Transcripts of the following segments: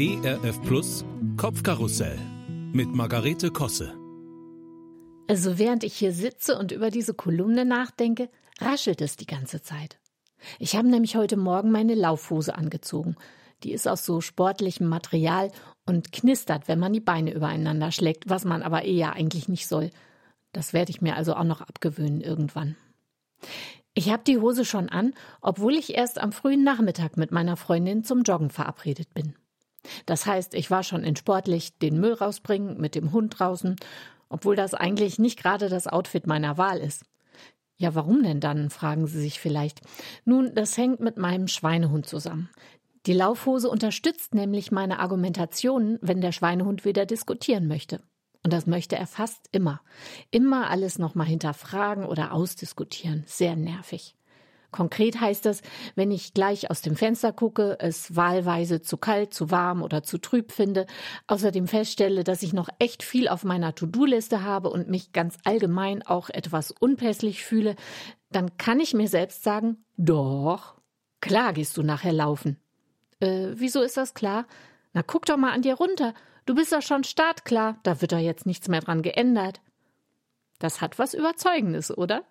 ERF Plus Kopfkarussell mit Margarete Kosse. Also während ich hier sitze und über diese Kolumne nachdenke, raschelt es die ganze Zeit. Ich habe nämlich heute Morgen meine Laufhose angezogen. Die ist aus so sportlichem Material und knistert, wenn man die Beine übereinander schlägt, was man aber eher eigentlich nicht soll. Das werde ich mir also auch noch abgewöhnen irgendwann. Ich habe die Hose schon an, obwohl ich erst am frühen Nachmittag mit meiner Freundin zum Joggen verabredet bin. Das heißt, ich war schon in sportlich den Müll rausbringen, mit dem Hund draußen, obwohl das eigentlich nicht gerade das Outfit meiner Wahl ist. Ja, warum denn dann, fragen Sie sich vielleicht. Nun, das hängt mit meinem Schweinehund zusammen. Die Laufhose unterstützt nämlich meine Argumentationen, wenn der Schweinehund wieder diskutieren möchte. Und das möchte er fast immer. Immer alles nochmal hinterfragen oder ausdiskutieren. Sehr nervig. Konkret heißt das, wenn ich gleich aus dem Fenster gucke, es wahlweise zu kalt, zu warm oder zu trüb finde, außerdem feststelle, dass ich noch echt viel auf meiner To-Do-Liste habe und mich ganz allgemein auch etwas unpässlich fühle, dann kann ich mir selbst sagen, doch, klar gehst du nachher laufen. Äh, wieso ist das klar? Na, guck doch mal an dir runter. Du bist doch schon startklar. Da wird doch jetzt nichts mehr dran geändert. Das hat was Überzeugendes, oder?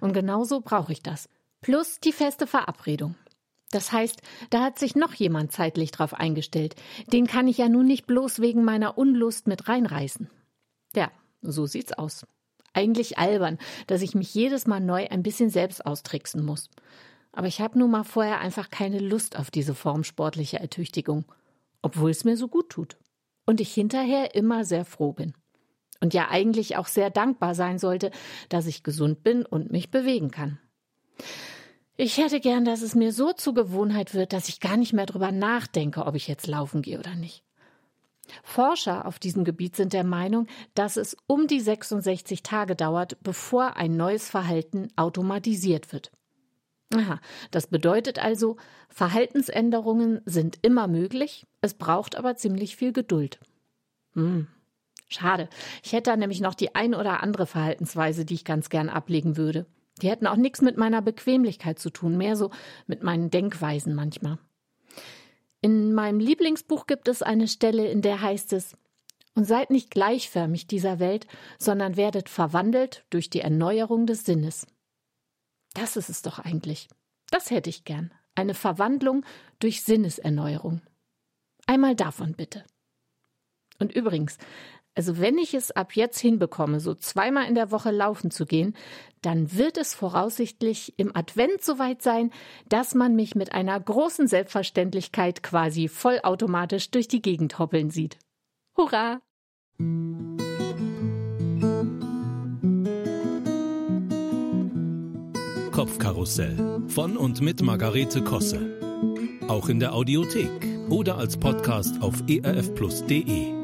Und genauso brauche ich das. Plus die feste Verabredung. Das heißt, da hat sich noch jemand zeitlich drauf eingestellt. Den kann ich ja nun nicht bloß wegen meiner Unlust mit reinreißen. Ja, so sieht's aus. Eigentlich albern, dass ich mich jedes Mal neu ein bisschen selbst austricksen muss. Aber ich habe nun mal vorher einfach keine Lust auf diese Form sportlicher Ertüchtigung, obwohl es mir so gut tut. Und ich hinterher immer sehr froh bin. Und ja eigentlich auch sehr dankbar sein sollte, dass ich gesund bin und mich bewegen kann. Ich hätte gern, dass es mir so zur Gewohnheit wird, dass ich gar nicht mehr drüber nachdenke, ob ich jetzt laufen gehe oder nicht. Forscher auf diesem Gebiet sind der Meinung, dass es um die 66 Tage dauert, bevor ein neues Verhalten automatisiert wird. Aha, das bedeutet also, Verhaltensänderungen sind immer möglich, es braucht aber ziemlich viel Geduld. Hm, schade. Ich hätte da nämlich noch die ein oder andere Verhaltensweise, die ich ganz gern ablegen würde. Die hätten auch nichts mit meiner Bequemlichkeit zu tun, mehr so mit meinen Denkweisen manchmal. In meinem Lieblingsbuch gibt es eine Stelle, in der heißt es, und seid nicht gleichförmig dieser Welt, sondern werdet verwandelt durch die Erneuerung des Sinnes. Das ist es doch eigentlich. Das hätte ich gern. Eine Verwandlung durch Sinneserneuerung. Einmal davon bitte. Und übrigens, also wenn ich es ab jetzt hinbekomme, so zweimal in der Woche laufen zu gehen, dann wird es voraussichtlich im Advent soweit sein, dass man mich mit einer großen Selbstverständlichkeit quasi vollautomatisch durch die Gegend hoppeln sieht. Hurra! Kopfkarussell von und mit Margarete Kosse. Auch in der Audiothek oder als Podcast auf erfplus.de.